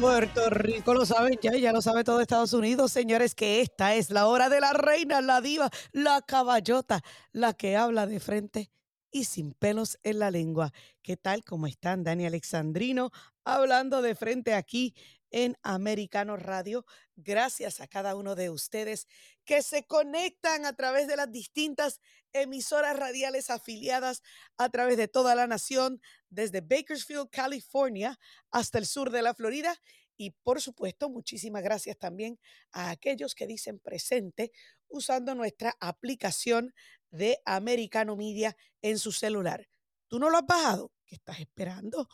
Puerto Rico lo saben ya, ya lo sabe todo Estados Unidos, señores, que esta es la hora de la reina, la diva, la caballota, la que habla de frente y sin pelos en la lengua. ¿Qué tal? ¿Cómo están? Dani Alexandrino hablando de frente aquí en Americano Radio. Gracias a cada uno de ustedes que se conectan a través de las distintas emisoras radiales afiliadas a través de toda la nación, desde Bakersfield, California, hasta el sur de la Florida. Y por supuesto, muchísimas gracias también a aquellos que dicen presente usando nuestra aplicación de Americano Media en su celular. ¿Tú no lo has bajado? ¿Qué estás esperando?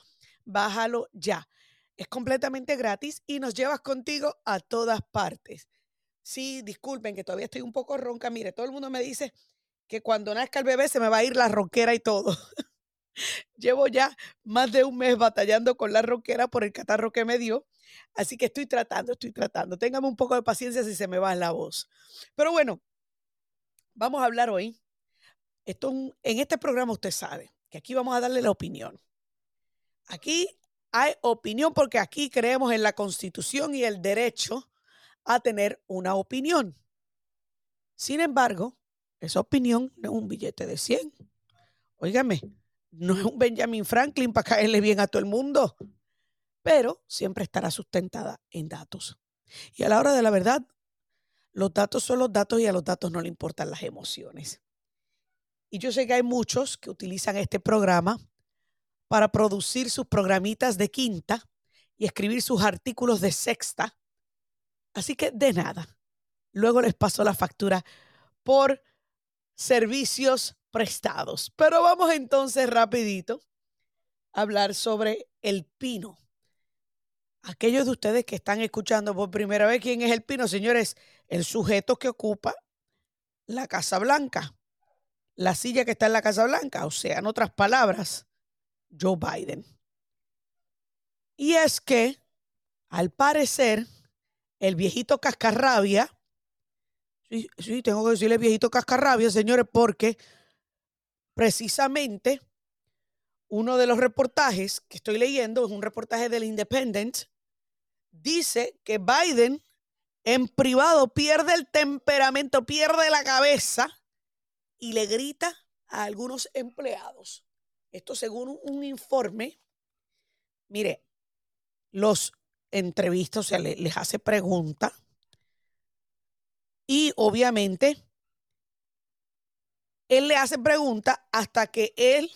Bájalo ya. Es completamente gratis y nos llevas contigo a todas partes. Sí, disculpen que todavía estoy un poco ronca. Mire, todo el mundo me dice que cuando nazca el bebé se me va a ir la ronquera y todo. Llevo ya más de un mes batallando con la ronquera por el catarro que me dio. Así que estoy tratando, estoy tratando. Téngame un poco de paciencia si se me va la voz. Pero bueno, vamos a hablar hoy. Esto, en este programa usted sabe que aquí vamos a darle la opinión. Aquí hay opinión porque aquí creemos en la constitución y el derecho a tener una opinión. Sin embargo, esa opinión no es un billete de 100. Óigame, no es un Benjamin Franklin para caerle bien a todo el mundo, pero siempre estará sustentada en datos. Y a la hora de la verdad, los datos son los datos y a los datos no le importan las emociones. Y yo sé que hay muchos que utilizan este programa para producir sus programitas de quinta y escribir sus artículos de sexta. Así que de nada. Luego les paso la factura por servicios prestados. Pero vamos entonces rapidito a hablar sobre el pino. Aquellos de ustedes que están escuchando por primera vez quién es el pino, señores, el sujeto que ocupa la Casa Blanca, la silla que está en la Casa Blanca, o sea, en otras palabras, Joe Biden. Y es que, al parecer, el viejito cascarrabia, sí, sí, tengo que decirle viejito cascarrabia, señores, porque precisamente uno de los reportajes que estoy leyendo es un reportaje del Independent, dice que Biden en privado pierde el temperamento, pierde la cabeza y le grita a algunos empleados. Esto según un informe, mire, los entrevistas, o sea, les, hace preguntas y obviamente él le hace preguntas hasta que él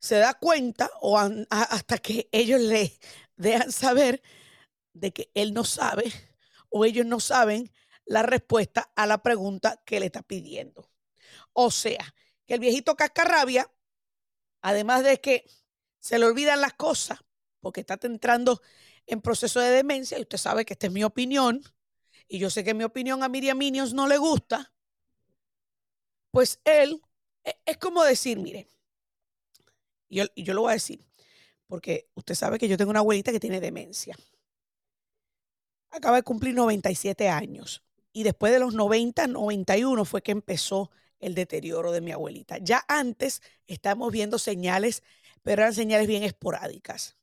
se da cuenta o hasta que ellos le dejan saber de que él no sabe o ellos no saben la respuesta a la pregunta que le está pidiendo. O sea, que el viejito cascarrabia Además de que se le olvidan las cosas porque está entrando en proceso de demencia y usted sabe que esta es mi opinión y yo sé que mi opinión a Miriam Minions no le gusta, pues él e, es como decir, mire, yo, yo lo voy a decir, porque usted sabe que yo tengo una abuelita que tiene demencia. Acaba de cumplir 97 años y después de los 90, 91 fue que empezó el deterioro de mi abuelita. Ya antes estamos viendo señales, pero eran señales bien esporádicas.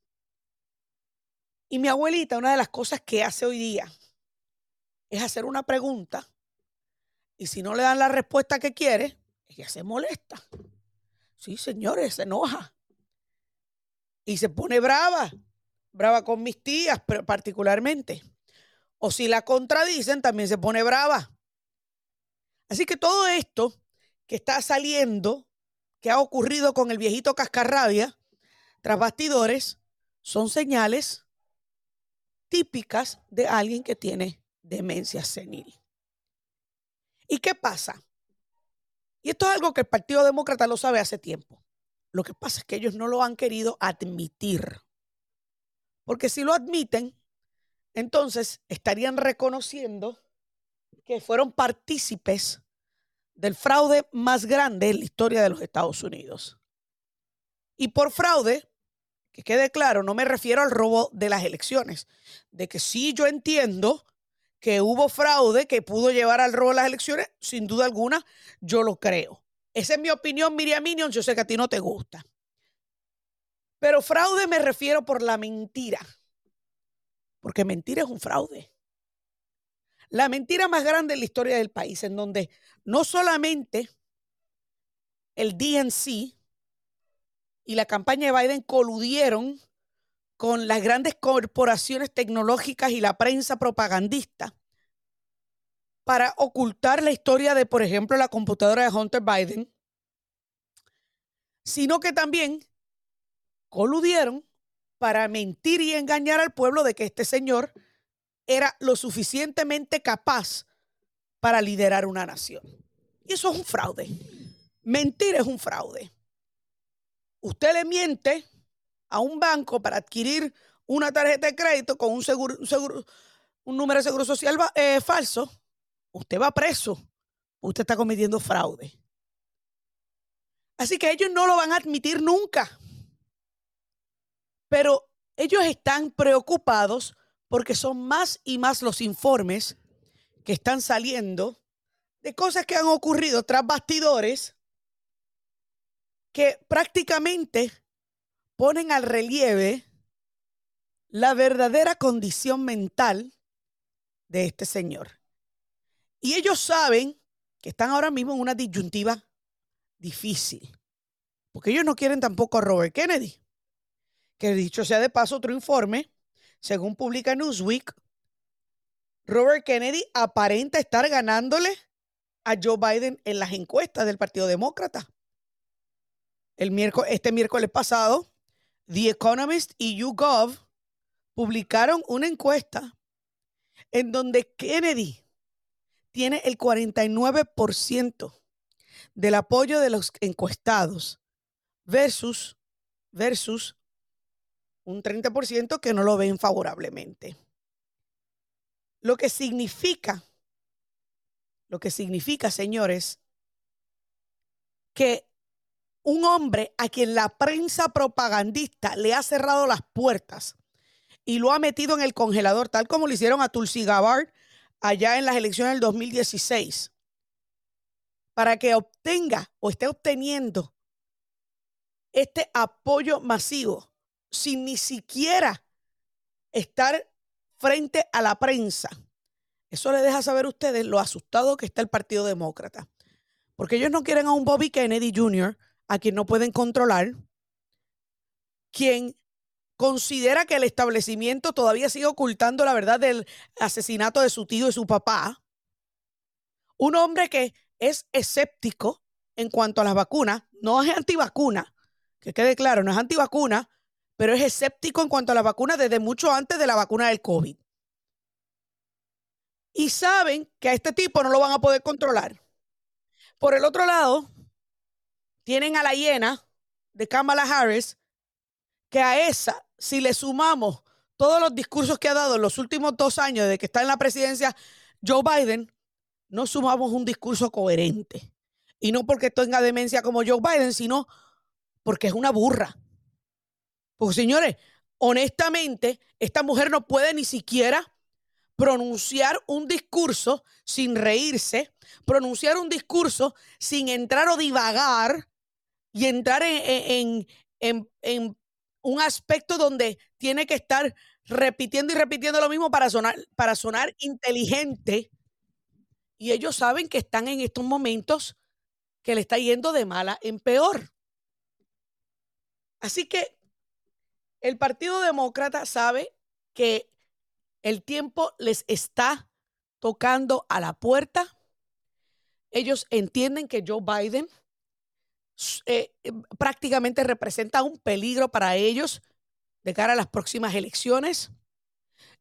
Y mi abuelita, una de las cosas que hace hoy día es hacer una pregunta y si no le dan la respuesta que quiere, ella se molesta. Sí, señores, se enoja. Y se pone brava, brava con mis tías particularmente. O si la contradicen, también se pone brava. Así que todo esto que está saliendo, que ha ocurrido con el viejito cascarrabia, tras bastidores, son señales típicas de alguien que tiene demencia senil. ¿Y qué pasa? Y esto es algo que el Partido Demócrata lo sabe hace tiempo. Lo que pasa es que ellos no lo han querido admitir. Porque si lo admiten, entonces estarían reconociendo que fueron partícipes del fraude más grande en la historia de los Estados Unidos. Y por fraude, que quede claro, no me refiero al robo de las elecciones, de que sí yo entiendo que hubo fraude que pudo llevar al robo de las elecciones, sin duda alguna, yo lo creo. Esa es mi opinión, Miriam Minion, yo sé que a ti no te gusta. Pero fraude me refiero por la mentira. Porque mentira es un fraude. La mentira más grande en la historia del país, en donde no solamente el DNC y la campaña de Biden coludieron con las grandes corporaciones tecnológicas y la prensa propagandista para ocultar la historia de, por ejemplo, la computadora de Hunter Biden, sino que también coludieron para mentir y engañar al pueblo de que este señor era lo suficientemente capaz para liderar una nación. Y eso es un fraude. Mentir es un fraude. Usted le miente a un banco para adquirir una tarjeta de crédito con un seguro, un, número de seguro social eh, falso, usted va preso. Usted está cometiendo fraude. Así que ellos no lo van a admitir nunca. Pero ellos están preocupados porque son más y más los informes que están saliendo de cosas que han ocurrido tras bastidores que prácticamente ponen al relieve la verdadera condición mental de este señor. Y ellos saben que están ahora mismo en una disyuntiva difícil, porque ellos no quieren tampoco a Robert Kennedy, que dicho sea de paso otro informe, según publica Newsweek, Robert Kennedy aparenta estar ganándole a Joe Biden en las encuestas del Partido Demócrata. El este miércoles pasado, The Economist y YouGov publicaron una encuesta en donde Kennedy tiene el 49% del apoyo de los encuestados versus, versus un 30% que no lo ven favorablemente. Lo que significa, lo que significa, señores, que un hombre a quien la prensa propagandista le ha cerrado las puertas y lo ha metido en el congelador, tal como lo hicieron a Tulsi Gabbard allá en las elecciones del 2016, para que obtenga o esté obteniendo este apoyo masivo sin ni siquiera estar frente a la prensa. Eso le deja saber a ustedes lo asustado que está el Partido Demócrata. Porque ellos no quieren a un Bobby Kennedy Jr a quien no pueden controlar, quien considera que el establecimiento todavía sigue ocultando la verdad del asesinato de su tío y su papá, un hombre que es escéptico en cuanto a las vacunas, no es antivacuna, que quede claro, no es antivacuna, pero es escéptico en cuanto a las vacunas desde mucho antes de la vacuna del COVID. Y saben que a este tipo no lo van a poder controlar. Por el otro lado, tienen a la hiena de Kamala Harris, que a esa, si le sumamos todos los discursos que ha dado en los últimos dos años de que está en la presidencia Joe Biden, no sumamos un discurso coherente. Y no porque tenga demencia como Joe Biden, sino porque es una burra. Porque señores, honestamente, esta mujer no puede ni siquiera pronunciar un discurso sin reírse, pronunciar un discurso sin entrar o divagar y entrar en, un aspecto donde tiene que estar repitiendo y repitiendo lo mismo para sonar, para sonar inteligente. Y ellos saben que están en estos momentos que le está yendo de mala en peor. Así que el Partido Demócrata sabe que el tiempo les está tocando a la puerta. Ellos entienden que Joe Biden eh, eh, prácticamente representa un peligro para ellos de cara a las próximas elecciones.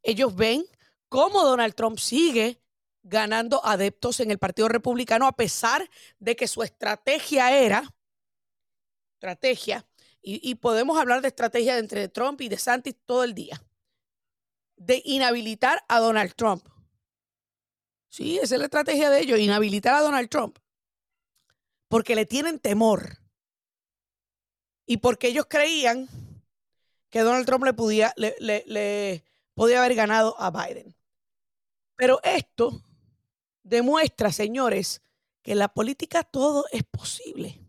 Ellos ven cómo Donald Trump sigue ganando adeptos en el Partido Republicano a pesar de que su estrategia era, estrategia, y, podemos hablar de estrategia entre Trump y de Santis todo el día, de inhabilitar a Donald Trump. Sí, esa es la estrategia de ellos, inhabilitar a Donald Trump porque le tienen temor y porque ellos creían que Donald Trump le podía, le, podía haber ganado a Biden. Pero esto demuestra, señores, que en la política todo es posible.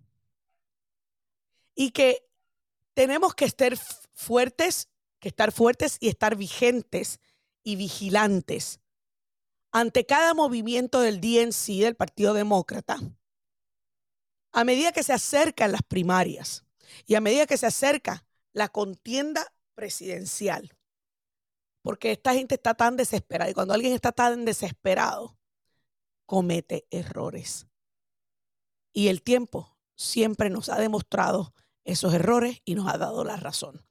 Y que tenemos que estar fuertes, que estar fuertes y estar vigentes y vigilantes ante cada movimiento del DNC, del Partido Demócrata, a medida que se acercan las primarias y a medida que se acerca la contienda presidencial. Porque esta gente está tan desesperada y cuando alguien está tan desesperado, comete errores. Y el tiempo siempre nos ha demostrado esos errores y nos ha dado la razón.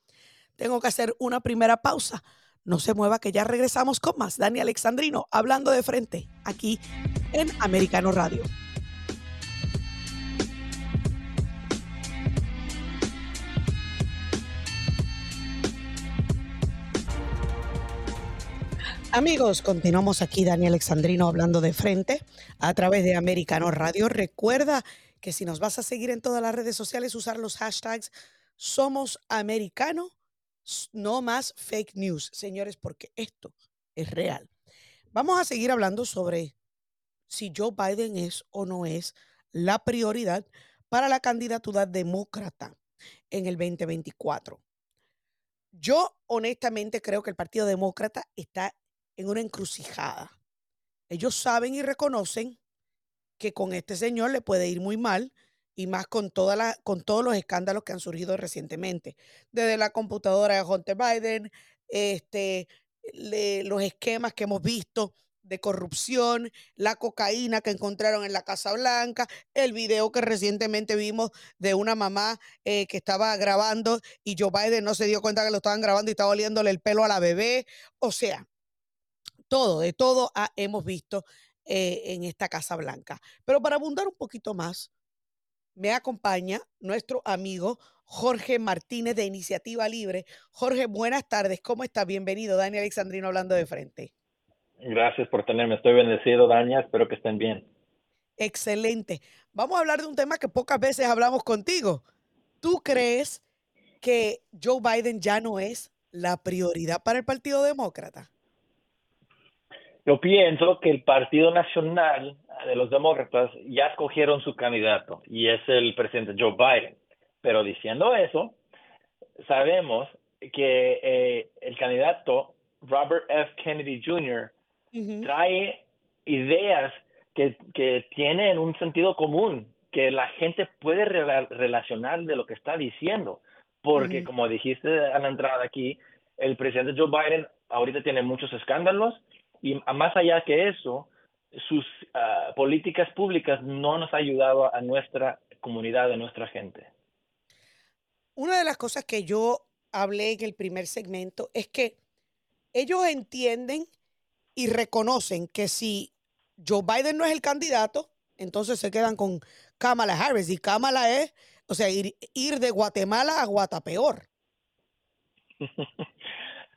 Tengo que hacer una primera pausa. No se mueva que ya regresamos con más. Dani Alexandrino hablando de frente aquí en Americano Radio. Amigos, continuamos aquí, Dani Alexandrino, hablando de frente a través de Americano Radio. Recuerda que si nos vas a seguir en todas las redes sociales, usar los hashtags Somos Americano, no más fake news, señores, porque esto es real. Vamos a seguir hablando sobre si Joe Biden es o no es la prioridad para la candidatura demócrata en el 2024. Yo honestamente creo que el Partido Demócrata está en una encrucijada. Ellos saben y reconocen que con este señor le puede ir muy mal y más con, con todos los escándalos que han surgido recientemente, desde la computadora de Hunter Biden, este, los esquemas que hemos visto de corrupción, la cocaína que encontraron en la Casa Blanca, el video que recientemente vimos de una mamá eh, que estaba grabando y Joe Biden no se dio cuenta que lo estaban grabando y estaba oliéndole el pelo a la bebé. O sea, todo, de todo hemos visto eh, en esta Casa Blanca. Pero para abundar un poquito más, me acompaña nuestro amigo Jorge Martínez de Iniciativa Libre. Jorge, buenas tardes, ¿cómo está? Bienvenido, Dani Alexandrino hablando de frente. Gracias por tenerme, estoy bendecido, Dania, espero que estén bien. Excelente. Vamos a hablar de un tema que pocas veces hablamos contigo. ¿Tú crees que Joe Biden ya no es la prioridad para el Partido Demócrata? Yo pienso que el Partido Nacional de los Demócratas ya escogieron su candidato y es el presidente Joe Biden. Pero diciendo eso, sabemos que eh, el candidato Robert F. Kennedy Jr. trae ideas que, que, tienen un sentido común, que la gente puede relacionar de lo que está diciendo. Porque, como dijiste a la entrada aquí, el presidente Joe Biden ahorita tiene muchos escándalos y más allá que eso, sus ah, políticas públicas no nos han ayudado a nuestra comunidad, a nuestra gente. Una de las cosas que yo hablé en el primer segmento es que ellos entienden y reconocen que si Joe Biden no es el candidato, entonces se quedan con Kamala Harris. Y Kamala es, o sea, ir, ir de Guatemala a Guatapeor.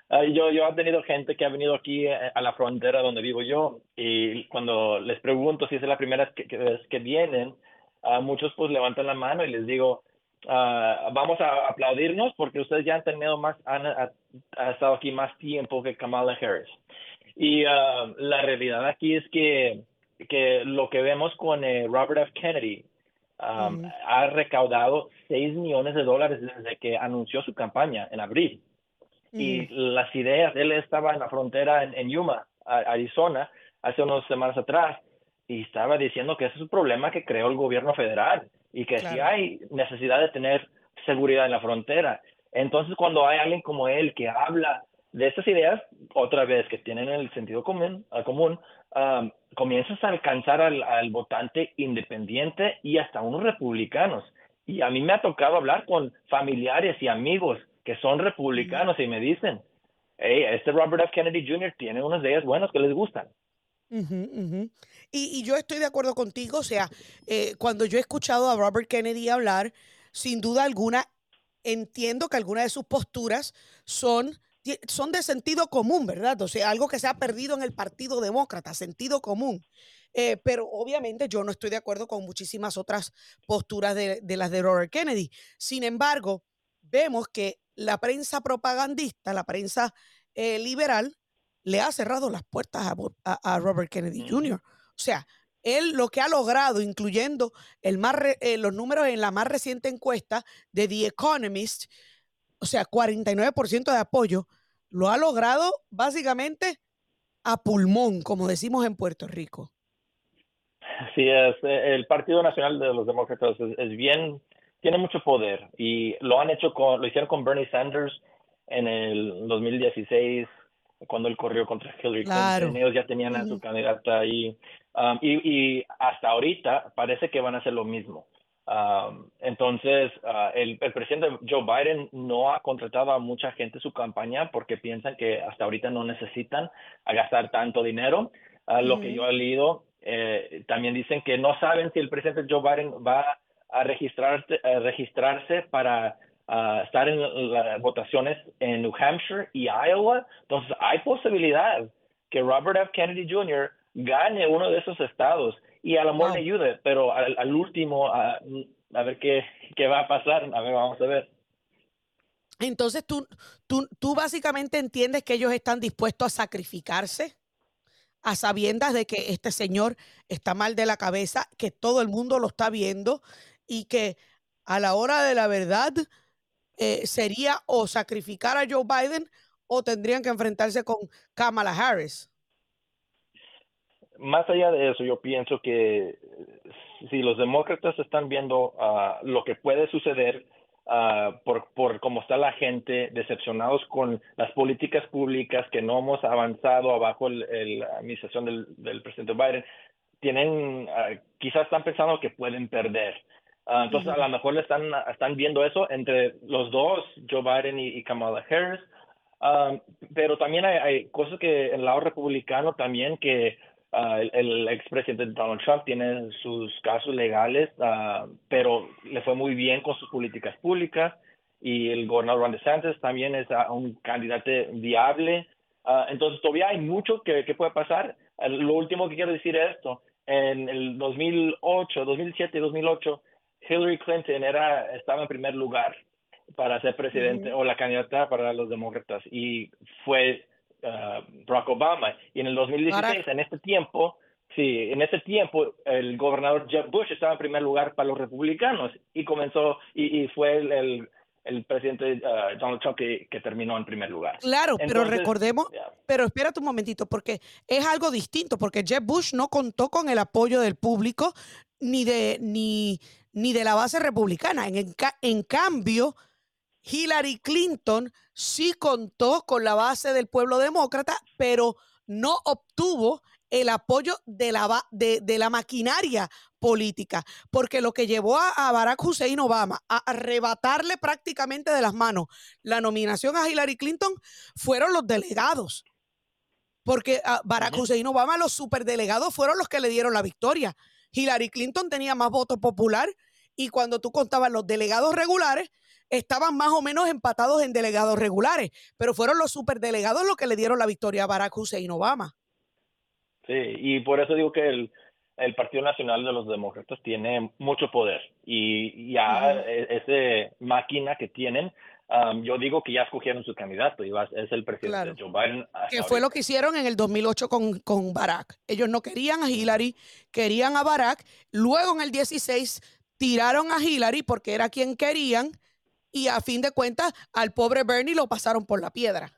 yo, yo he tenido gente que ha venido aquí eh, a la frontera donde vivo yo y cuando les pregunto si es la primera vez que, que, vienen, muchos pues levantan la mano y les digo, ah, vamos a aplaudirnos porque ustedes ya han tenido más, han, estado aquí más tiempo que Kamala Harris. Y ah, la realidad aquí es que, que lo que vemos con eh, Robert F. Kennedy ah, ha recaudado 6 millones de dólares desde que anunció su campaña en abril y mm. las ideas, él estaba en la frontera en, Yuma, Arizona, hace unas semanas atrás, y estaba diciendo que ese es un problema que creó el gobierno federal y que si hay necesidad de tener seguridad en la frontera. Entonces, cuando hay alguien como él que habla de estas ideas, otra vez que tienen el sentido común, común um, comienzas a alcanzar al, al, votante independiente y hasta unos republicanos. Y a mí me ha tocado hablar con familiares y amigos que son republicanos y me dicen, hey, este Robert F. Kennedy Jr. tiene unas ideas buenas que les gustan. Y, yo estoy de acuerdo contigo, o sea, eh, cuando yo he escuchado a Robert Kennedy hablar, sin duda alguna, entiendo que algunas de sus posturas son, son de sentido común, ¿verdad? O sea, algo que se ha perdido en el Partido Demócrata, sentido común. Eh, pero obviamente yo no estoy de acuerdo con muchísimas otras posturas de, de las de Robert Kennedy. Sin embargo, vemos que la prensa propagandista, la prensa eh, liberal, le ha cerrado las puertas a, Robert Kennedy Jr. O sea, él lo que ha logrado, incluyendo el más eh, los números en la más reciente encuesta de The Economist, o sea, 49% de apoyo, lo ha logrado básicamente a pulmón, como decimos en Puerto Rico. Sí, es, eh, el Partido Nacional de los Demócratas es, bien, tiene mucho poder y lo han hecho con, lo hicieron con Bernie Sanders en el 2016 cuando él corrió contra Hillary Clinton. Ellos ya tenían a su candidata ahí um, y, y, hasta ahorita parece que van a hacer lo mismo. Um, entonces, uh, el, el, presidente Joe Biden no ha contratado a mucha gente su campaña porque piensan que hasta ahorita no necesitan gastar tanto dinero. Uh, lo que yo he leído eh, también dicen que no saben si el presidente Joe Biden va a registrarse, registrarse para estar en las votaciones en New Hampshire y Iowa. Entonces, hay posibilidad que Robert F. Kennedy Jr. gane uno de esos estados y a lo mejor le ayude, pero al, último, a, ver qué, qué va a pasar. A ver, vamos a ver. Entonces, ¿tú, tú, tú básicamente entiendes que ellos están dispuestos a sacrificarse a sabiendas de que este señor está mal de la cabeza, que todo el mundo lo está viendo y que a la hora de la verdad eh, sería o sacrificar a Joe Biden o tendrían que enfrentarse con Kamala Harris. Más allá de eso, yo pienso que si los demócratas están viendo ah, lo que puede suceder Ah, por, por cómo está la gente, decepcionados con las políticas públicas que no hemos avanzado abajo la administración del, del, presidente Biden, tienen, ah, quizás están pensando que pueden perder. Ah, entonces, a lo mejor le están, están viendo eso entre los dos, Joe Biden y, Kamala Harris. pero también hay, hay, cosas que en el lado republicano también que Uh, el, el expresidente Donald Trump tiene sus casos legales, uh, pero le fue muy bien con sus políticas públicas y el gobernador Ron DeSantis también es uh, un candidato viable. entonces todavía hay mucho que, que puede pasar. lo último que quiero decir es esto. En el 2008, 2007 2008, Hillary Clinton era, estaba en primer lugar para ser presidente o la candidata para los demócratas y fue Uh, Barack Obama. Y en el 2016, en este tiempo, sí, en ese tiempo, el gobernador Jeb Bush estaba en primer lugar para los republicanos y comenzó, y, fue el, el, presidente uh, Donald Trump que, que, terminó en primer lugar. Claro, pero recordemos, pero espérate un momentito, porque es algo distinto, porque Jeb Bush no contó con el apoyo del público ni de, ni, ni de la base republicana. En, en cambio, Hillary Clinton sí contó con la base del pueblo demócrata, pero no obtuvo el apoyo de la, de, la maquinaria política, porque lo que llevó a, Barack Hussein Obama a arrebatarle prácticamente de las manos la nominación a Hillary Clinton fueron los delegados, porque a Barack Hussein Obama, los superdelegados fueron los que le dieron la victoria. Hillary Clinton tenía más voto popular y cuando tú contabas los delegados regulares, estaban más o menos empatados en delegados regulares, pero fueron los superdelegados los que le dieron la victoria a Barack Hussein Obama. Sí, y por eso digo que el, el Partido Nacional de los Demócratas tiene mucho poder y ya e, esa máquina que tienen, um, yo digo que ya escogieron su candidato y es el presidente Joe Biden. Que fue lo que hicieron en el 2008 con, con Barack. Ellos no querían a Hillary, querían a Barack. Luego en el 16 tiraron a Hillary porque era quien querían y a fin de cuentas al pobre Bernie lo pasaron por la piedra.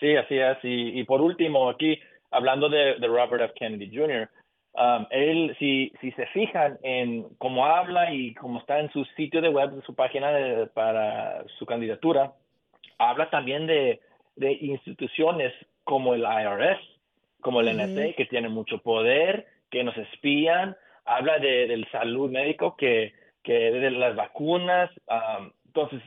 Sí, así es. Y, por último, aquí, hablando de, Robert F. Kennedy Jr., um, él, si, si se fijan en cómo habla y cómo está en su sitio de web, de su página para su candidatura, habla también de, de instituciones como el IRS, como el NSA, que tienen mucho poder, que nos espían, habla de, del salud médico, que que de las vacunas, entonces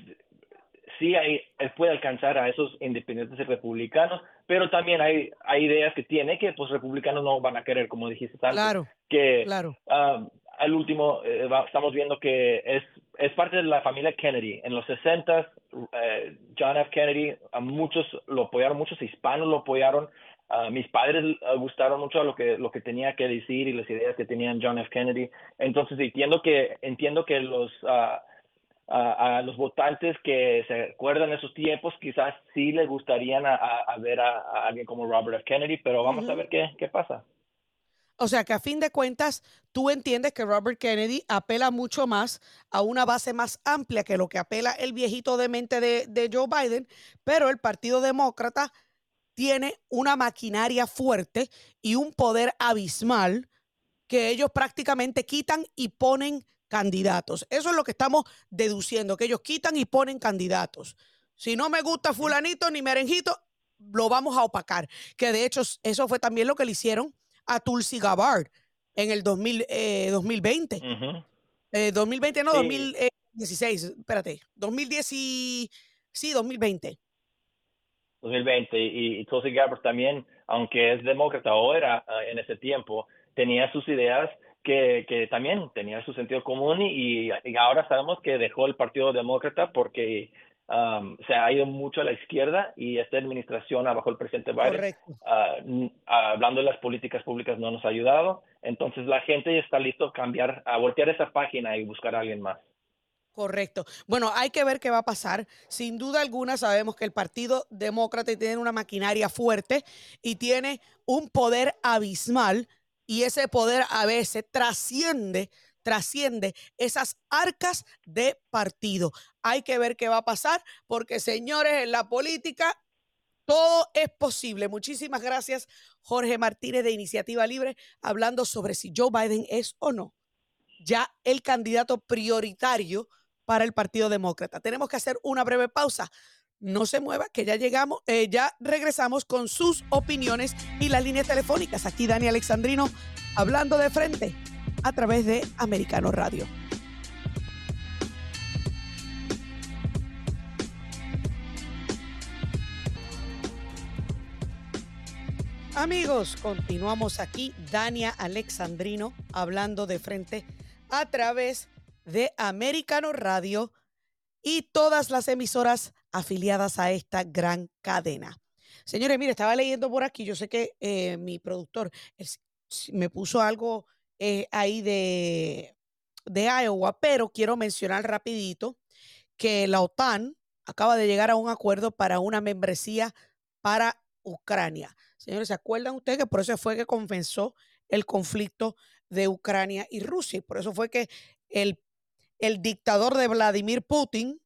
sí hay, él puede alcanzar a esos independientes republicanos, pero también hay, hay ideas que tiene que pues republicanos no van a querer, como dijiste antes. Claro, que claro. al último eh, estamos viendo que es, es parte de la familia Kennedy. En los 60 eh, John F. Kennedy, a muchos lo apoyaron, muchos hispanos lo apoyaron, Uh, mis padres uh, gustaron mucho lo que lo que tenía que decir y las ideas que tenían John F. Kennedy. Entonces entiendo que entiendo que los uh, a los votantes que se acuerdan de esos tiempos quizás sí les gustarían a, ver a, alguien como Robert F. Kennedy, pero vamos a ver qué, qué pasa. O sea que a fin de cuentas, tú entiendes que Robert Kennedy apela mucho más a una base más amplia que lo que apela el viejito de mente de, de Joe Biden, pero el Partido Demócrata tiene una maquinaria fuerte y un poder abismal que ellos prácticamente quitan y ponen candidatos. Eso es lo que estamos deduciendo, que ellos quitan y ponen candidatos. Si no me gusta fulanito ni merenjito, lo vamos a opacar. Que de hecho eso fue también lo que le hicieron a Tulsi Gabbard en el 2000, 2020. 2020 no, 2016, espérate, 2010 y, sí, 2020. 2020 y, Tulsi Gabbard también, aunque es demócrata o era ah, en ese tiempo, tenía sus ideas que, que también tenía su sentido común y, y, ahora sabemos que dejó el Partido Demócrata porque se ha ido mucho a la izquierda y esta administración bajo el presidente Biden, uh, hablando de las políticas públicas, no nos ha ayudado. Entonces la gente está listo a cambiar, a voltear esa página y buscar a alguien más. Correcto. Bueno, hay que ver qué va a pasar. Sin duda alguna sabemos que el Partido Demócrata tiene una maquinaria fuerte y tiene un poder abismal y ese poder a veces trasciende trasciende esas arcas de partido. Hay que ver qué va a pasar porque, señores, en la política todo es posible. Muchísimas gracias, Jorge Martínez de Iniciativa Libre, hablando sobre si Joe Biden es o no ya el candidato prioritario para el Partido Demócrata. Tenemos que hacer una breve pausa. No se mueva, que ya llegamos, eh, ya regresamos con sus opiniones y las líneas telefónicas. Aquí Dani Alexandrino hablando de frente a través de Americano Radio. Amigos, continuamos aquí, Dania Alexandrino, hablando de frente a través de Americano Radio y todas las emisoras afiliadas a esta gran cadena. Señores, mire, estaba leyendo por aquí, yo sé que eh, mi productor me puso algo eh, ahí de, de Iowa, pero quiero mencionar rapidito que la OTAN acaba de llegar a un acuerdo para una membresía para Ucrania. Señores, ¿se acuerdan ustedes que por eso fue que comenzó el conflicto de Ucrania y Rusia? por eso fue que el, el dictador de Vladimir Putin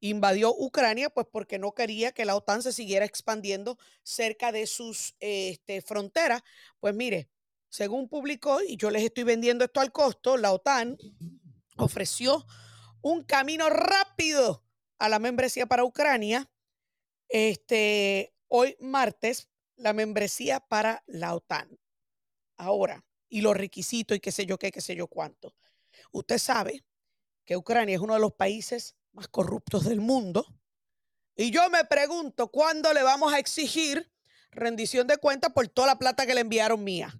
invadió Ucrania, pues porque no quería que la OTAN se siguiera expandiendo cerca de sus este, fronteras. Pues mire, según publicó, y yo les estoy vendiendo esto al costo, la OTAN ofreció un camino rápido a la membresía para Ucrania. Este, hoy martes, la membresía para la OTAN. Ahora, y los requisitos y qué sé yo qué, qué sé yo cuánto. Usted sabe que Ucrania es uno de los países más corruptos del mundo. Y yo me pregunto, ¿cuándo le vamos a exigir rendición de cuentas por toda la plata que le enviaron mía?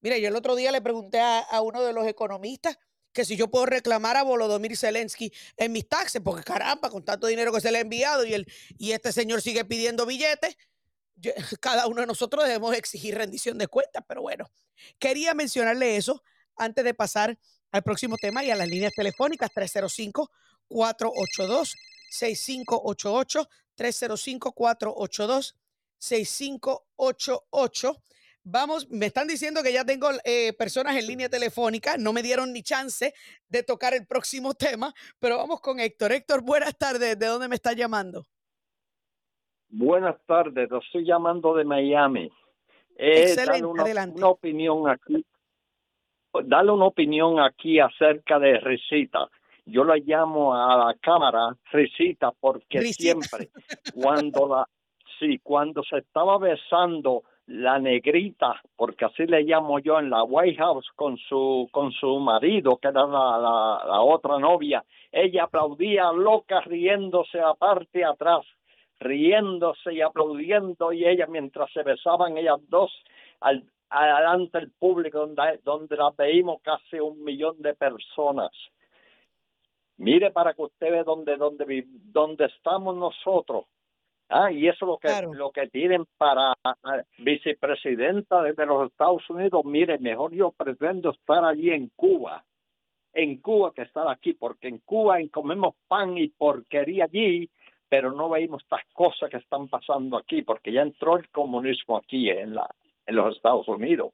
Mira, yo el otro día le pregunté a, uno de los economistas que si yo puedo reclamar a Volodymyr Zelensky en mis taxes, porque caramba, con tanto dinero que se le ha enviado y, el, y este señor sigue pidiendo billetes, cada uno de nosotros debemos exigir rendición de cuentas, pero bueno, quería mencionarle eso antes de pasar al próximo tema y a las líneas telefónicas 305-482-6588, 305-482-6588 Vamos, me están diciendo que ya tengo eh, personas en línea telefónica, no me dieron ni chance de tocar el próximo tema, pero vamos con Héctor. Héctor, buenas tardes, ¿de dónde me está llamando? Buenas tardes, lo estoy llamando de Miami. Excelente, una, adelante. Una opinión aquí, dale una opinión aquí acerca de Risita. Yo la llamo a la cámara Risita porque siempre cuando la, sí, cuando se estaba besando la negrita, porque así le llamo yo en la White House con su con su marido, que era la, la, otra novia, ella aplaudía loca riéndose aparte atrás, riéndose y aplaudiendo y ella mientras se besaban ellas dos al adelante el público donde, donde la veíamos casi un millón de personas. Mire para que usted vea donde, donde, donde estamos nosotros Ah, y eso es lo que, lo que tienen para vicepresidenta de los Estados Unidos. Mire, mejor yo pretendo estar allí en Cuba, en Cuba que estar aquí, porque en Cuba comemos pan y porquería allí, pero no veíamos estas cosas que están pasando aquí, porque ya entró el comunismo aquí en, la, en los Estados Unidos.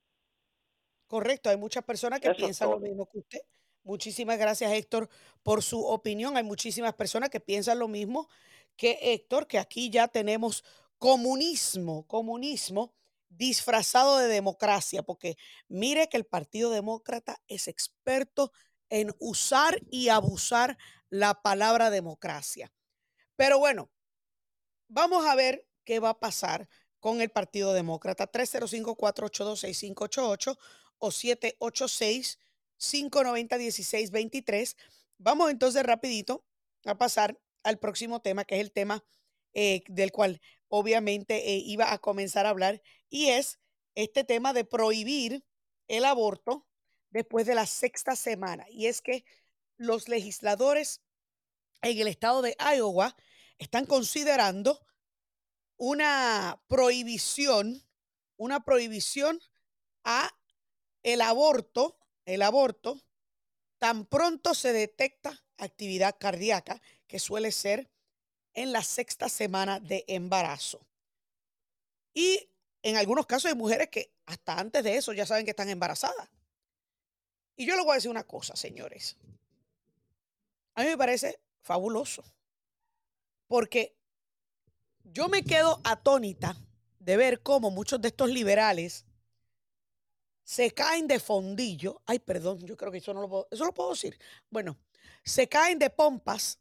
Correcto, hay muchas personas que piensan lo mismo que usted. Muchísimas gracias, Héctor, por su opinión. Hay muchísimas personas que piensan lo mismo que Héctor, que aquí ya tenemos comunismo, comunismo disfrazado de democracia, porque mire que el Partido Demócrata es experto en usar y abusar la palabra democracia. Pero bueno, vamos a ver qué va a pasar con el Partido Demócrata. 305-482-6588 o 786-590-1623. Vamos entonces rapidito a pasar al próximo tema, que es el tema eh, del cual obviamente eh, iba a comenzar a hablar, y es este tema de prohibir el aborto después de la sexta semana. Y es que los legisladores en el estado de Iowa están considerando una prohibición, una prohibición a el aborto, el aborto, tan pronto se detecta actividad cardíaca, que suele ser en la sexta semana de embarazo. Y en algunos casos hay mujeres que hasta antes de eso ya saben que están embarazadas. Y yo les voy a decir una cosa, señores. A mí me parece fabuloso. Porque yo me quedo atónita de ver cómo muchos de estos liberales se caen de fondillo. Ay, perdón, yo creo que eso no lo puedo, eso lo puedo decir. Bueno, se caen de pompas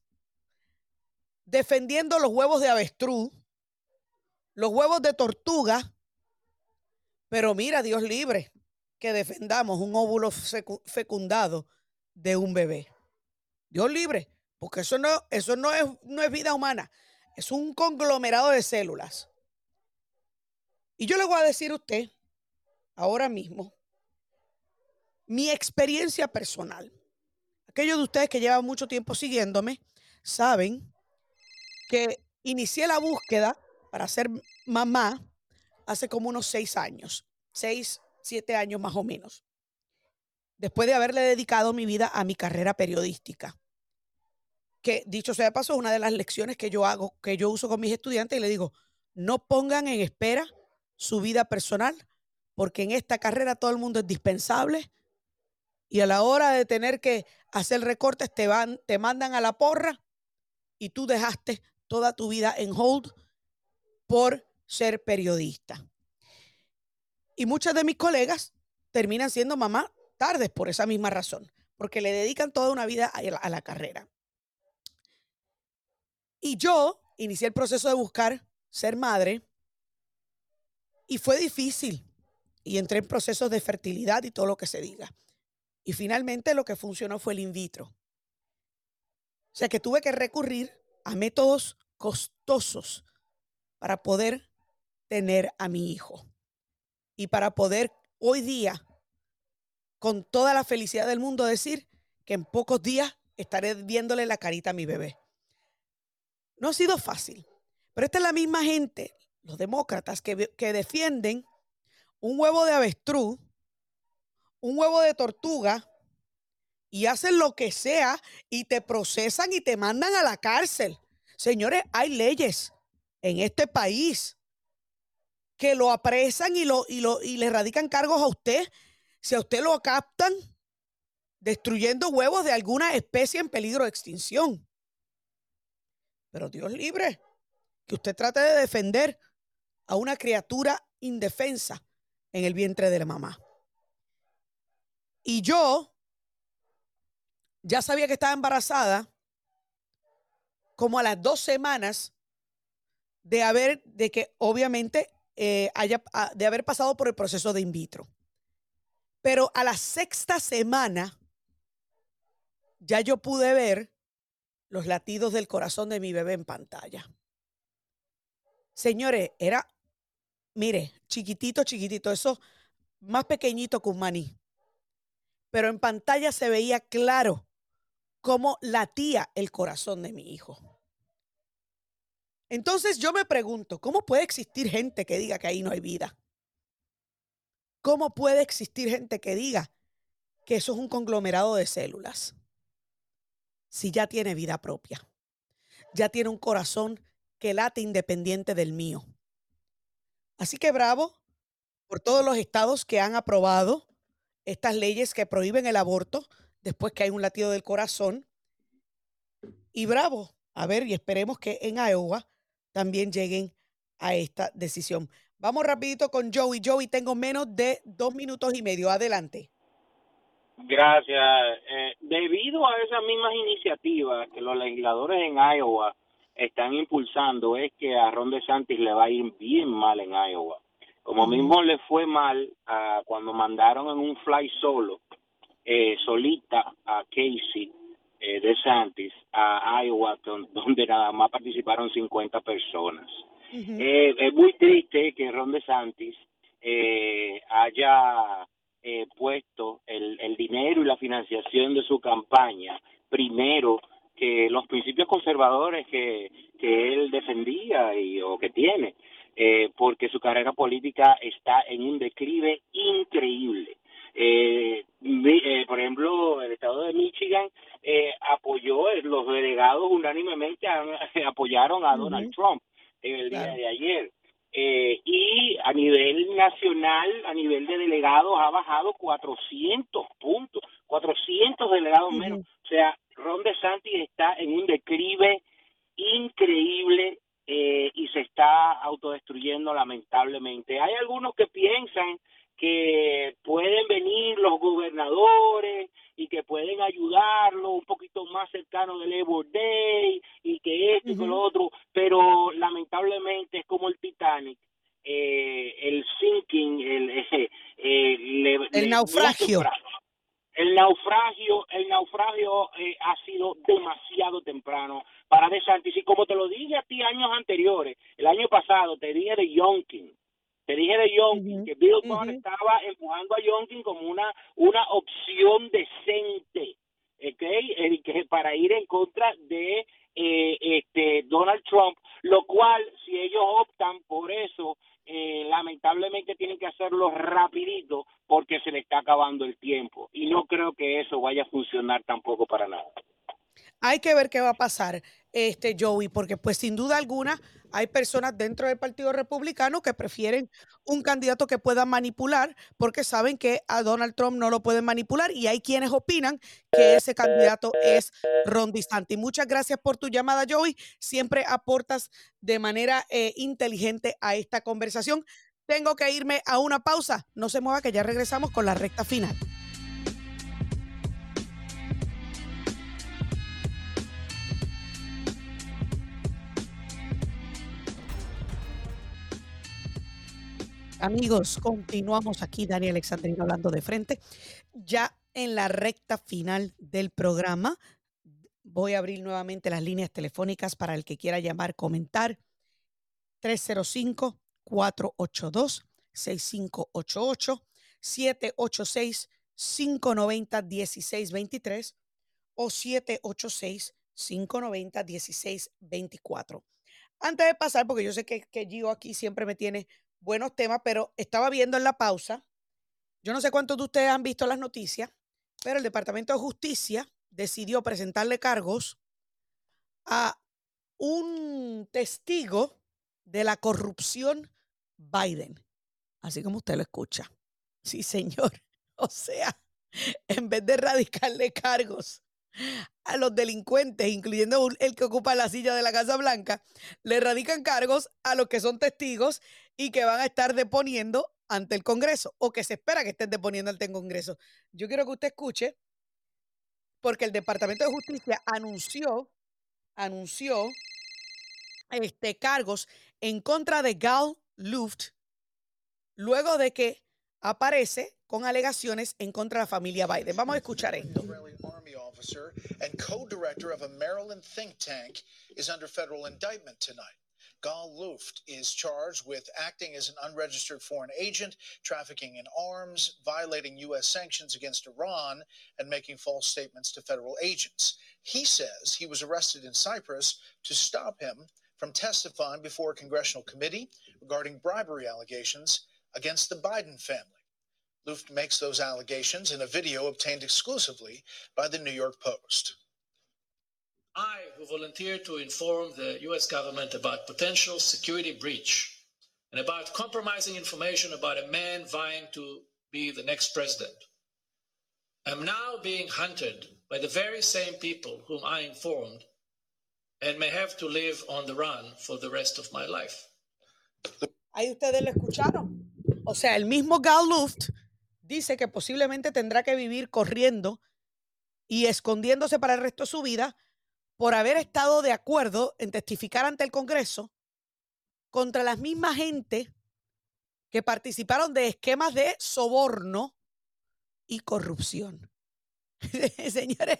defendiendo los huevos de avestruz, los huevos de tortuga, pero mira, Dios libre, que defendamos un óvulo fecundado de un bebé. Dios libre, porque eso no, eso no es, no es vida humana, es un conglomerado de células. Y yo le voy a decir a usted, ahora mismo, mi experiencia personal. Aquellos de ustedes que llevan mucho tiempo siguiéndome saben que inicié la búsqueda para ser mamá hace como unos seis años, seis, siete años más o menos, después de haberle dedicado mi vida a mi carrera periodística. Que dicho sea de paso, es una de las lecciones que yo hago, que yo uso con mis estudiantes y le digo, no pongan en espera su vida personal, porque en esta carrera todo el mundo es dispensable y a la hora de tener que hacer recortes te, van, te mandan a la porra y tú dejaste toda tu vida en hold por ser periodista. Y muchas de mis colegas terminan siendo mamá tardes por esa misma razón, porque le dedican toda una vida a la, a la carrera. Y yo inicié el proceso de buscar ser madre y fue difícil. Y entré en procesos de fertilidad y todo lo que se diga. Y finalmente lo que funcionó fue el in vitro. O sea que tuve que recurrir a métodos costosos para poder tener a mi hijo y para poder hoy día, con toda la felicidad del mundo, decir que en pocos días estaré viéndole la carita a mi bebé. No ha sido fácil, pero esta es la misma gente, los demócratas, que, que defienden un huevo de avestruz, un huevo de tortuga, y hacen lo que sea y te procesan y te mandan a la cárcel. Señores, hay leyes en este país que lo apresan y, lo, y, lo, y le radican cargos a usted. Si a usted lo captan destruyendo huevos de alguna especie en peligro de extinción. Pero Dios libre, que usted trate de defender a una criatura indefensa en el vientre de la mamá. Y yo ya sabía que estaba embarazada como a las dos semanas de haber, de que obviamente eh, haya, ah, de haber pasado por el proceso de in vitro. Pero a la sexta semana ya yo pude ver los latidos del corazón de mi bebé en pantalla. Señores, era, mire, chiquitito, chiquitito, eso más pequeñito que un maní. Pero en pantalla se veía claro cómo latía el corazón de mi hijo. Entonces yo me pregunto, ¿cómo puede existir gente que diga que ahí no hay vida? ¿Cómo puede existir gente que diga que eso es un conglomerado de células? Si ya tiene vida propia, ya tiene un corazón que late independiente del mío. Así que bravo por todos los estados que han aprobado estas leyes que prohíben el aborto después que hay un latido del corazón. Y bravo, a ver, y esperemos que en Iowa también lleguen a esta decisión. Vamos rapidito con Joey. Joey, tengo menos de dos minutos y medio. Adelante. Gracias. Eh, debido a esas mismas iniciativas que los legisladores en Iowa están impulsando, es que a Ron DeSantis le va a ir bien mal en Iowa. Como mismo le fue mal a cuando mandaron en un fly solo, eh, solita a Casey eh, DeSantis a Iowa, donde nada más participaron 50 personas. Eh, es muy triste que Ron DeSantis eh, haya eh, puesto el, el dinero y la financiación de su campaña primero que los principios conservadores que, que él defendía y, o que tiene, eh, porque su carrera política está en un declive increíble. Eh, eh, por ejemplo, el estado de Michigan eh, apoyó, los delegados unánimemente apoyaron a Donald Trump en el día de ayer. Eh, y a nivel nacional, a nivel de delegados, ha bajado 400 puntos, 400 delegados menos. O sea, Ron DeSantis está en un declive increíble eh, y se está autodestruyendo lamentablemente. Hay algunos que piensan que pueden venir los gobernadores y que pueden ayudarlo un poquito más cercano del Labor Day y que esto y lo otro, pero lamentablemente es como el Titanic, eh, el sinking, el, eh, el naufragio. El naufragio, el naufragio eh, ha sido demasiado temprano para DeSantis y como te lo dije a ti años anteriores, el año pasado te dije de Yonkin, te dije de Yonkin que Bill Barr estaba empujando a Yonkin como una, una opción decente, ¿okay? que para ir en contra de eh, este Donald Trump, lo cual si ellos optan por eso, eh, lamentablemente tienen que hacerlo rapidito porque se le está acabando el tiempo y no creo que eso vaya a funcionar tampoco para nada. Hay que ver qué va a pasar, este Joey, porque pues sin duda alguna hay personas dentro del Partido Republicano que prefieren un candidato que pueda manipular porque saben que a Donald Trump no lo pueden manipular y hay quienes opinan que ese candidato es Ron DeSantis. Muchas gracias por tu llamada, Joey. Siempre aportas de manera eh, inteligente a esta conversación. Tengo que irme a una pausa. No se mueva que ya regresamos con la recta final. Amigos, continuamos aquí, Dani Alexandrino hablando de frente. Ya en la recta final del programa, voy a abrir nuevamente las líneas telefónicas para el que quiera llamar, comentar. 305-482-6588, 786-590-1623 o 786-590-1624. Antes de pasar, porque yo sé que, que Gio aquí siempre me tiene buenos temas, pero estaba viendo en la pausa, yo no sé cuántos de ustedes han visto las noticias, pero el Departamento de Justicia decidió presentarle cargos a un testigo de la corrupción Biden, así como usted lo escucha. Sí, señor. O sea, en vez de radicarle cargos a los delincuentes, incluyendo el que ocupa la silla de la Casa Blanca, le radican cargos a los que son testigos y que van a estar deponiendo ante el Congreso o que se espera que estén deponiendo ante el Congreso. Yo quiero que usted escuche, porque el Departamento de Justicia anunció, anunció este, cargos en contra de Gal Luft luego de que aparece con alegaciones en contra de la familia Biden. Vamos a escuchar esto. officer and co-director of a think tank is under federal indictment. Gal Luft is charged with acting as an unregistered foreign agent, trafficking in arms, violating U.S. sanctions against Iran, and making false statements to federal agents. He says he was arrested in Cyprus to stop him from testifying before a congressional committee regarding bribery allegations against the Biden family. Luft makes those allegations in a video obtained exclusively by the New York Post. I, who volunteered to inform the US government about potential security breach and about compromising information about a man vying to be the next president, am now being hunted by the very same people whom I informed and may have to live on the run for the rest of my life. Ahí ustedes lo escucharon. O sea, el mismo Gal Luft dice que posiblemente tendrá que vivir corriendo y escondiéndose para el resto de su vida por haber estado de acuerdo en testificar ante el Congreso contra las mismas gente que participaron de esquemas de soborno y corrupción. Señores,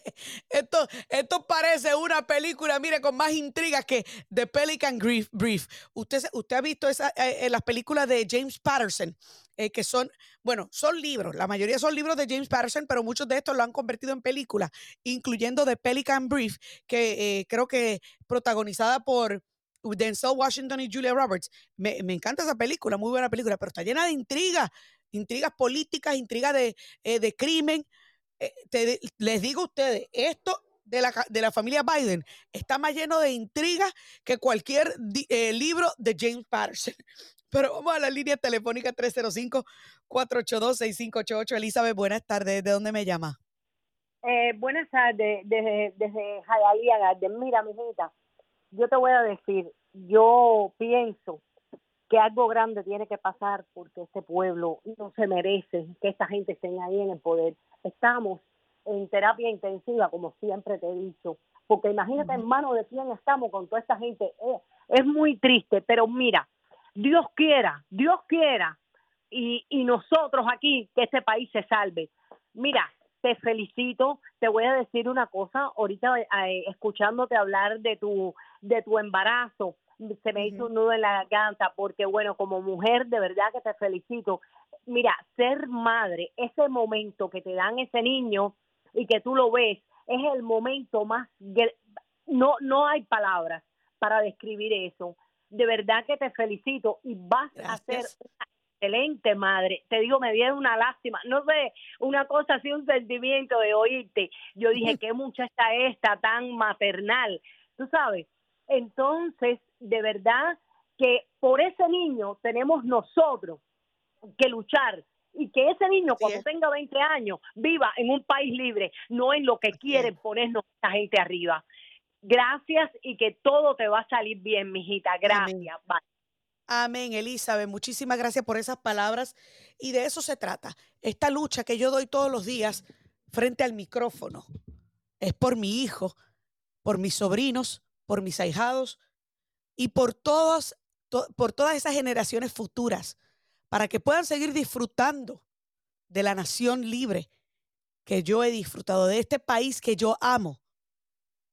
esto, esto parece una película, mire, con más intrigas que The Pelican Brief. Usted, usted ha visto esa, eh, eh, las películas de James Patterson, eh, que son, bueno, son libros, la mayoría son libros de James Patterson, pero muchos de estos lo han convertido en películas, incluyendo The Pelican Brief, que creo que protagonizada por Denzel Washington y Julia Roberts. Me, me, encanta esa película, muy buena película, pero está llena de intrigas, intrigas políticas, intrigas de, de crimen. Eh, les digo a ustedes, esto de la, de la, familia Biden está más lleno de intrigas que cualquier eh, libro de James Patterson. Pero vamos a la línea telefónica 305-482-6588. Elizabeth, buenas tardes. ¿De dónde me llama? Eh, buenas tardes, desde, desde Hialeah Mira, mi hijita, yo te voy a decir, yo pienso que algo grande tiene que pasar porque este pueblo no se merece que esta gente esté ahí en el poder estamos en terapia intensiva, como siempre te he dicho, porque imagínate en manos de quién estamos con toda esta gente. Eh, es muy triste, pero mira, Dios quiera, Dios quiera, y, y nosotros aquí, que este país se salve. Mira, te felicito, te voy a decir una cosa, ahorita eh, escuchándote hablar de tu, de tu embarazo, se me hizo un nudo en la garganta, porque bueno, como mujer, de verdad que te felicito mira, ser madre, ese momento que te dan ese niño y que tú lo ves, es el momento más, no, no hay palabras para describir eso. De verdad que te felicito y vas a ser una excelente madre. Te digo, me dieron una lástima, no sé, una cosa así, un sentimiento de oírte. Yo dije, qué muchacha esta tan maternal, tú sabes. Entonces, de verdad que por ese niño tenemos nosotros que luchar y que ese niño cuando tenga 20 años viva en un país libre, no en lo que quieren ponernos esta gente arriba. Gracias y que todo te va a salir bien, mijita. Gracias. Amén, Elizabeth. Muchísimas gracias por esas palabras. Y de eso se trata. Esta lucha que yo doy todos los días frente al micrófono es por mi hijo, por mis sobrinos, por mis ahijados y por, todas por todas esas generaciones futuras para que puedan seguir disfrutando de la nación libre que yo he disfrutado, de este país que yo amo,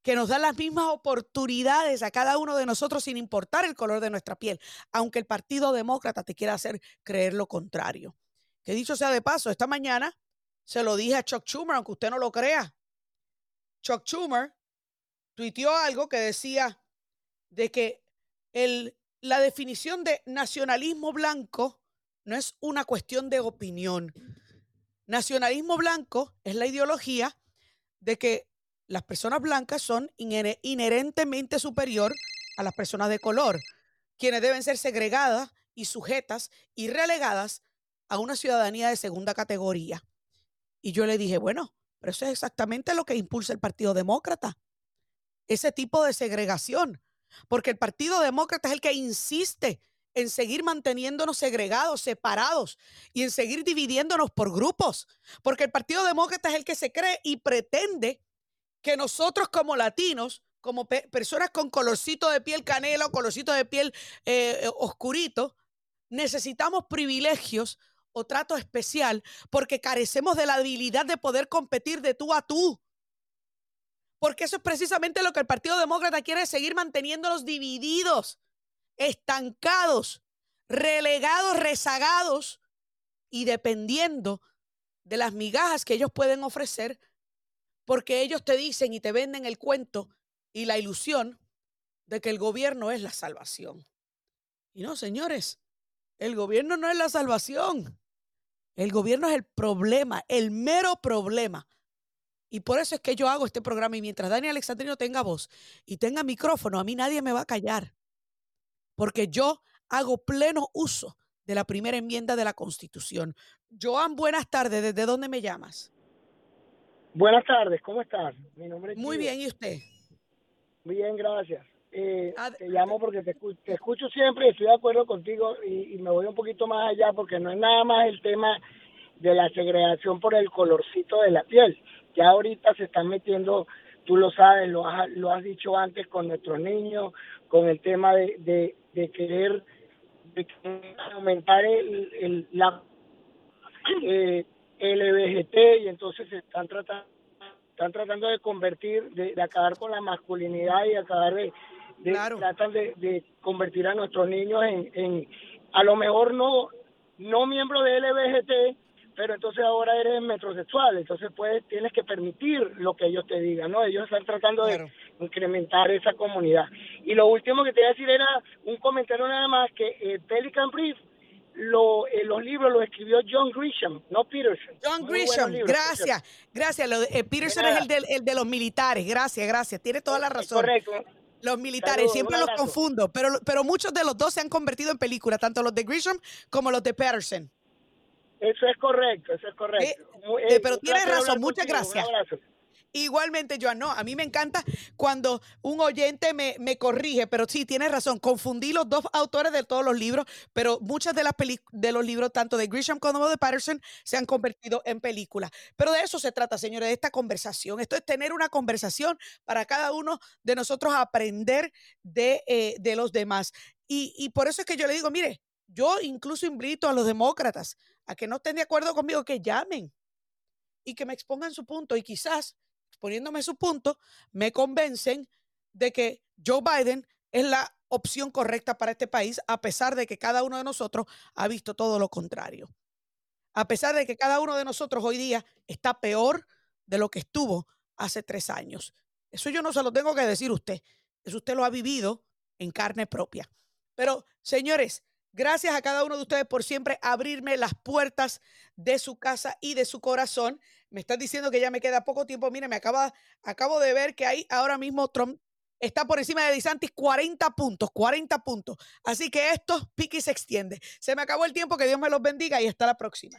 que nos da las mismas oportunidades a cada uno de nosotros sin importar el color de nuestra piel, aunque el Partido Demócrata te quiera hacer creer lo contrario. Que dicho sea de paso, esta mañana se lo dije a Chuck Schumer, aunque usted no lo crea. Chuck Schumer tuiteó algo que decía de que el, la definición de nacionalismo blanco no es una cuestión de opinión. Nacionalismo blanco es la ideología de que las personas blancas son inherentemente superior a las personas de color, quienes deben ser segregadas y sujetas y relegadas a una ciudadanía de segunda categoría. Y yo le dije, bueno, pero eso es exactamente lo que impulsa el Partido Demócrata, ese tipo de segregación, porque el Partido Demócrata es el que insiste en seguir manteniéndonos segregados, separados y en seguir dividiéndonos por grupos. Porque el Partido Demócrata es el que se cree y pretende que nosotros como latinos, como personas con colorcito de piel canela o colorcito de piel eh, eh, oscurito, necesitamos privilegios o trato especial porque carecemos de la habilidad de poder competir de tú a tú. Porque eso es precisamente lo que el Partido Demócrata quiere, seguir manteniéndonos divididos estancados, relegados, rezagados y dependiendo de las migajas que ellos pueden ofrecer, porque ellos te dicen y te venden el cuento y la ilusión de que el gobierno es la salvación. Y no, señores, el gobierno no es la salvación. El gobierno es el problema, el mero problema. Y por eso es que yo hago este programa y mientras Dani Alexandrino tenga voz y tenga micrófono, a mí nadie me va a callar porque yo hago pleno uso de la primera enmienda de la Constitución. Joan, buenas tardes. ¿Desde dónde me llamas? Buenas tardes, ¿cómo estás? Mi nombre es Muy bien, ¿y usted? Bien, gracias. Eh, te llamo porque te, escu- te escucho siempre y estoy de acuerdo contigo y, y me voy un poquito más allá porque no es nada más el tema de la segregación por el colorcito de la piel. Ya ahorita se están metiendo, tú lo sabes, lo has, lo has dicho antes con nuestros niños, con el tema de, de, de querer de querer aumentar el, el- la eh, LBGT y entonces se están tratando están tratando de convertir, de, de acabar con la masculinidad y acabar de, de- Claro. tratan de, de convertir a nuestros niños en, en a lo mejor no no miembros de LBGT, pero entonces ahora eres metrosexual, entonces pues tienes que permitir lo que ellos te digan, ¿no? Ellos están tratando Claro. de incrementar esa comunidad. Y lo último que te voy a decir era un comentario nada más que eh, Pelican Brief lo, eh, los libros los escribió John Grisham, no Peterson. John Grisham, libros, gracias, gracias. Lo de- eh, Peterson De es el, del- el de los militares, gracias, gracias. Tiene toda la razón. Correcto. Los militares, Saludos, siempre los confundo, pero, pero muchos de los dos se han convertido en películas, tanto los de Grisham como los de Patterson. Eso es correcto, eso es correcto. Muy- eh, eh, pero tienes razón, muchas contigo, gracias. Un abrazo. Igualmente, Joan, no, a mí me encanta cuando un oyente me, me corrige, pero sí, tienes razón, confundí los dos autores de todos los libros, pero muchas de las de los libros, tanto de Grisham como de Patterson, se han convertido en películas. Pero de eso se trata, señores, de esta conversación. Esto es tener una conversación para cada uno de nosotros aprender de, eh, de los demás. Y, y por eso es que yo le digo, mire, yo incluso invito a los demócratas a que no estén de acuerdo conmigo, que llamen y que me expongan su punto y quizás exponiéndome su punto me convencen de que Joe Biden es la opción correcta para este país a pesar de que cada uno de nosotros ha visto todo lo contrario. A pesar de que cada uno de nosotros hoy día está peor de lo que estuvo hace tres años. Eso yo no se lo tengo que decir a usted. Eso usted lo ha vivido en carne propia. Pero, señores, gracias a cada uno de ustedes por siempre abrirme las puertas de su casa y de su corazón. Me están diciendo que ya me queda poco tiempo. Mire, me acaba, acabo de ver que ahí ahora mismo Trump está por encima de DeSantis 40 puntos, 40 puntos. Así que esto pique y se extiende. Se me acabó el tiempo, que Dios me los bendiga y hasta la próxima.